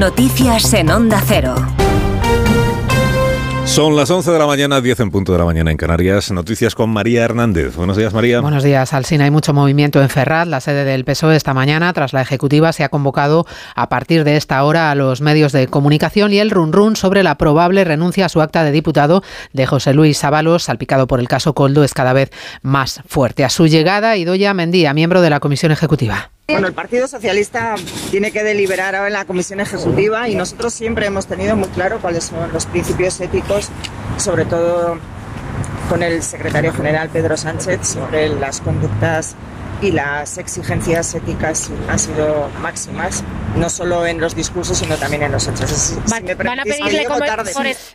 Noticias en Onda Cero. Son las 11 de la mañana, 10 en punto de la mañana en Canarias. Noticias con María Hernández. Buenos días, María. Buenos días, Alsina. Hay mucho movimiento en Ferraz, la sede del PSOE esta mañana. Tras la ejecutiva se ha convocado a partir de esta hora a los medios de comunicación y el run run sobre la probable renuncia a su acta de diputado de José Luis Ábalos, salpicado por el caso Coldo, es cada vez más fuerte. A su llegada, Idoya Mendía, miembro de la comisión ejecutiva. Bueno, el Partido Socialista tiene que deliberar ahora en la Comisión Ejecutiva y nosotros siempre hemos tenido muy claro cuáles son los principios éticos, sobre todo con el secretario general Pedro Sánchez, sobre las conductas y las exigencias éticas han sido máximas, no solo en los discursos, sino también en los hechos. Si me Van a pedirle como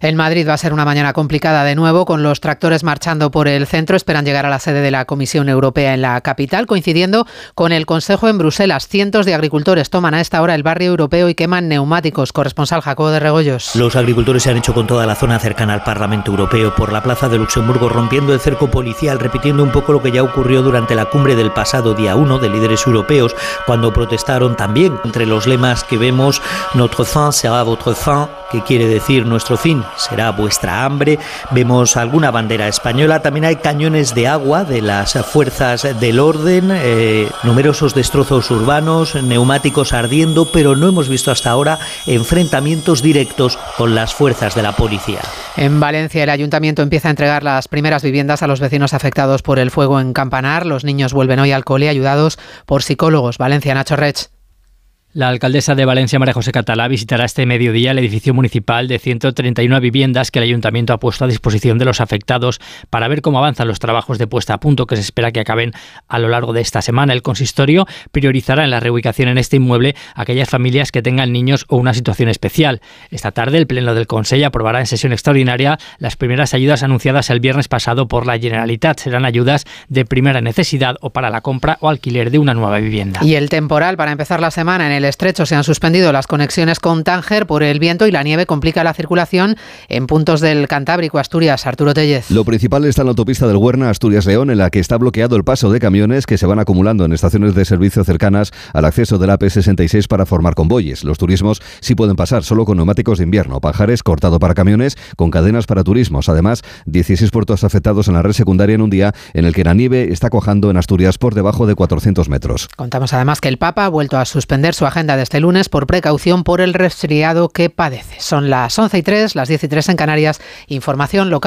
En Madrid va a ser una mañana complicada de nuevo, con los tractores marchando por el centro. Esperan llegar a la sede de la Comisión Europea en la capital, coincidiendo con el Consejo en Bruselas. Cientos de agricultores toman a esta hora el barrio europeo y queman neumáticos. Corresponsal Jacobo de Regoyos. Los agricultores se han hecho con toda la zona cercana al Parlamento Europeo por la plaza de Luxemburgo, rompiendo el cerco policial, repitiendo un poco lo que ya ocurrió durante la cumbre del pasado día 1 de líderes europeos cuando protestaron también entre los lemas que vemos Notre fin será votre fin, que quiere decir nuestro fin será vuestra hambre. Vemos alguna bandera española, también hay cañones de agua de las fuerzas del orden, eh, numerosos destrozos urbanos, neumáticos ardiendo, pero no hemos visto hasta ahora enfrentamientos directos con las fuerzas de la policía. En Valencia el ayuntamiento empieza a entregar las primeras viviendas a los vecinos afectados por el fuego en Campanar. Los niños vuelven hoy al ayudados por psicólogos. Valencia, Nacho Rech. La alcaldesa de Valencia, María José Catalá, visitará este mediodía el edificio municipal de 131 viviendas que el ayuntamiento ha puesto a disposición de los afectados para ver cómo avanzan los trabajos de puesta a punto que se espera que acaben a lo largo de esta semana. El consistorio priorizará en la reubicación en este inmueble aquellas familias que tengan niños o una situación especial. Esta tarde el Pleno del Consejo aprobará en sesión extraordinaria las primeras ayudas anunciadas el viernes pasado por la Generalitat. Serán ayudas de primera necesidad o para la compra o alquiler de una nueva vivienda. Y el temporal para empezar la semana en el estrecho se han suspendido las conexiones con Tánger por el viento y la nieve complica la circulación en puntos del Cantábrico, Asturias. Arturo Tellez. Lo principal está en la autopista del Huerna, Asturias-León, en la que está bloqueado el paso de camiones que se van acumulando en estaciones de servicio cercanas al acceso del AP66 para formar convoyes. Los turismos sí pueden pasar solo con neumáticos de invierno. Pajares cortado para camiones con cadenas para turismos. Además, 16 puertos afectados en la red secundaria en un día en el que la nieve está cojando en Asturias por debajo de 400 metros. Contamos además que el Papa ha vuelto a suspender su agenda de este lunes por precaución por el resfriado que padece. Son las 11 y 3, las 10 y 3 en Canarias. Información local.